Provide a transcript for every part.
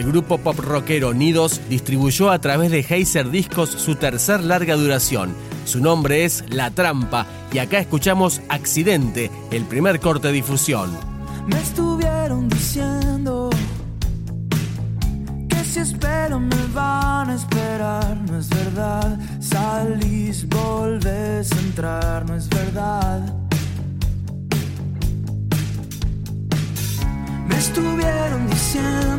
El grupo pop rockero Nidos distribuyó a través de Heiser Discos su tercer larga duración. Su nombre es La Trampa y acá escuchamos Accidente, el primer corte de difusión. Me estuvieron diciendo que si espero me van a esperar, no es verdad. Salís, volvés a entrar, no es verdad. Me estuvieron diciendo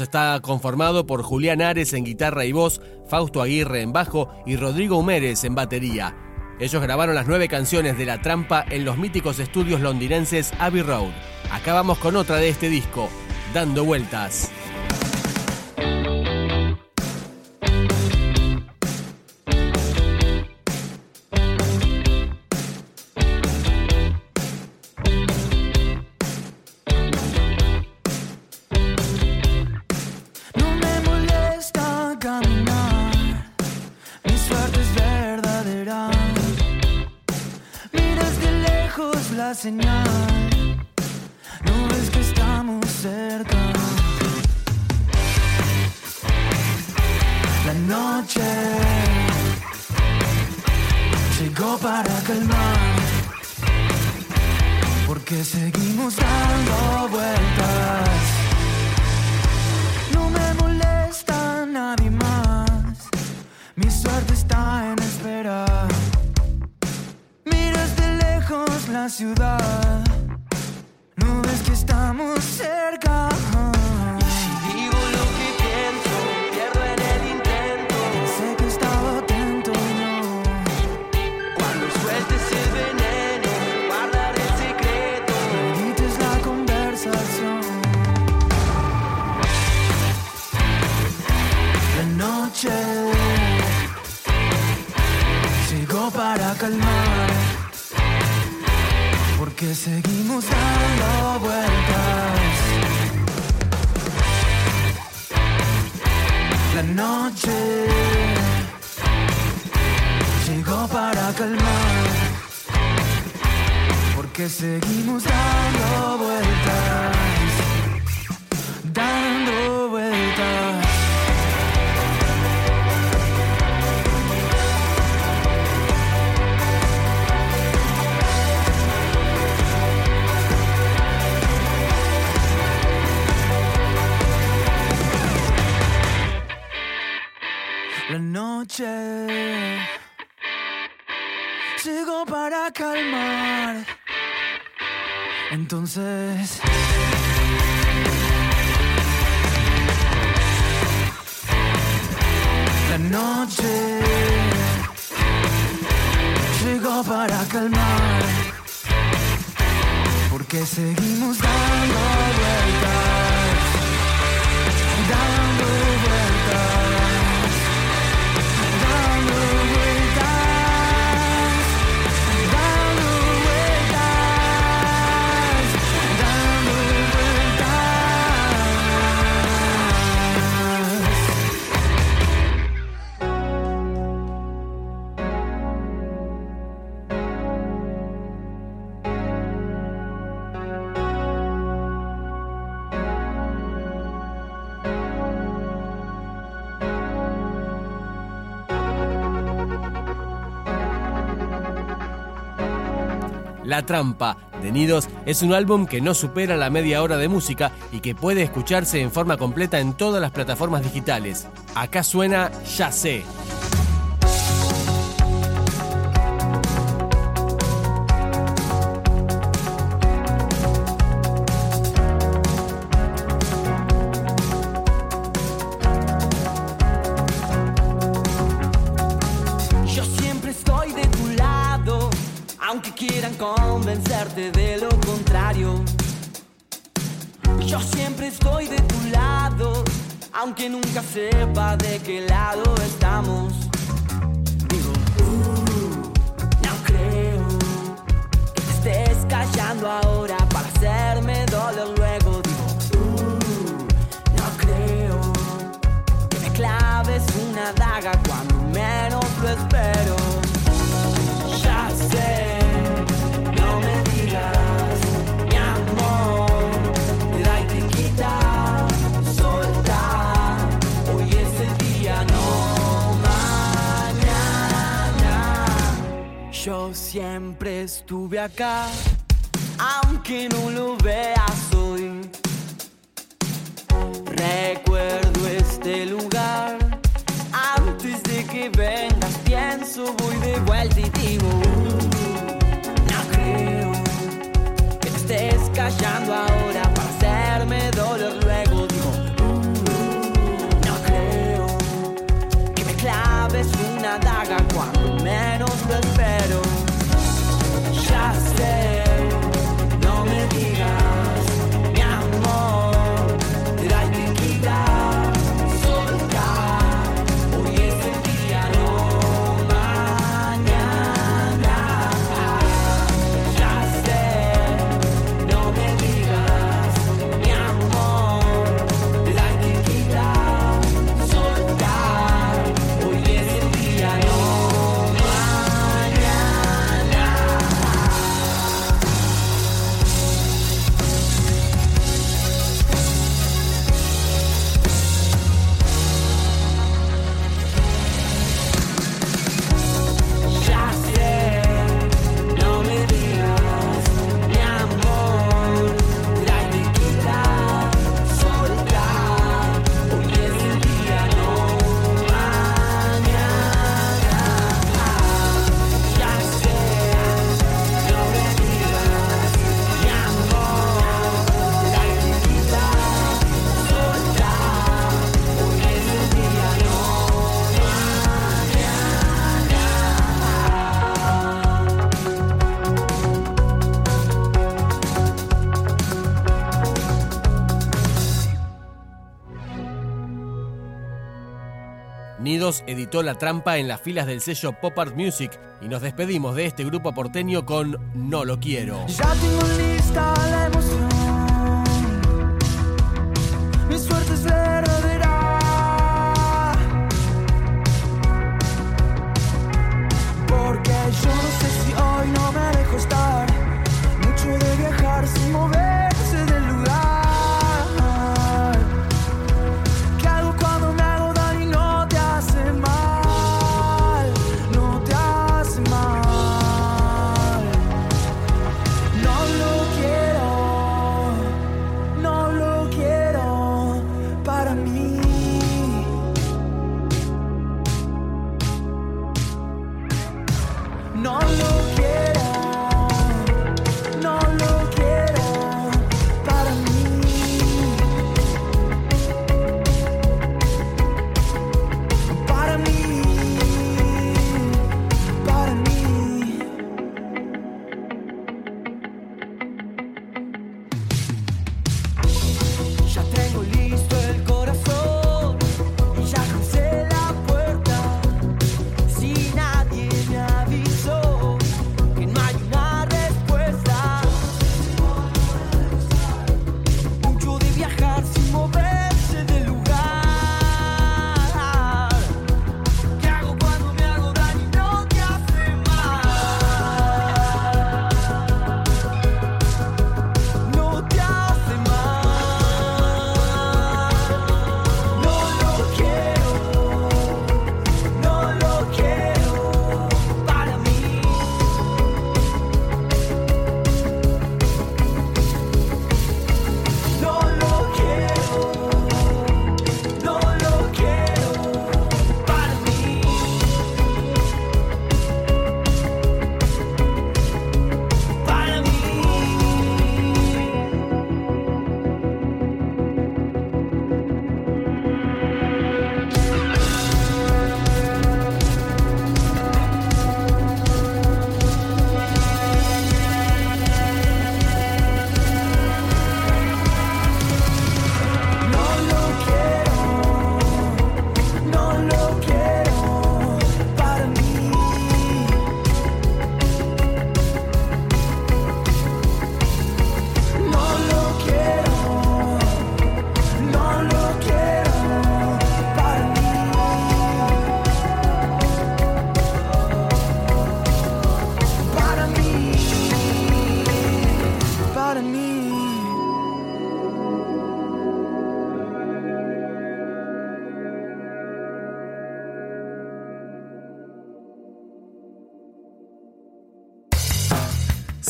Está conformado por Julián Ares en guitarra y voz, Fausto Aguirre en bajo y Rodrigo Humérez en batería. Ellos grabaron las nueve canciones de La Trampa en los míticos estudios londinenses Abbey Road. Acá vamos con otra de este disco, Dando Vueltas. Señal, no ves que estamos cerca. La noche llegó para calmar, porque seguimos dando vueltas. Ciudad. No ves que estamos cerca. Calmar. Porque seguimos dando vueltas, dando vueltas. La noche llegó para calmar. Entonces. La noche llegó para calmar. Porque seguimos dando vueltas. Dando vueltas. La Trampa de Nidos es un álbum que no supera la media hora de música y que puede escucharse en forma completa en todas las plataformas digitales. Acá suena Ya sé. Aunque nunca sepa de qué lado estamos. Digo, "Uh, no creo que te estés callando ahora para hacerme doler siempre estuve acá, aunque no lo veas hoy. Recuerdo este lugar. Antes de que vengas, pienso, voy de vuelta y digo: editó La Trampa en las filas del sello Pop Art Music y nos despedimos de este grupo porteño con No lo quiero.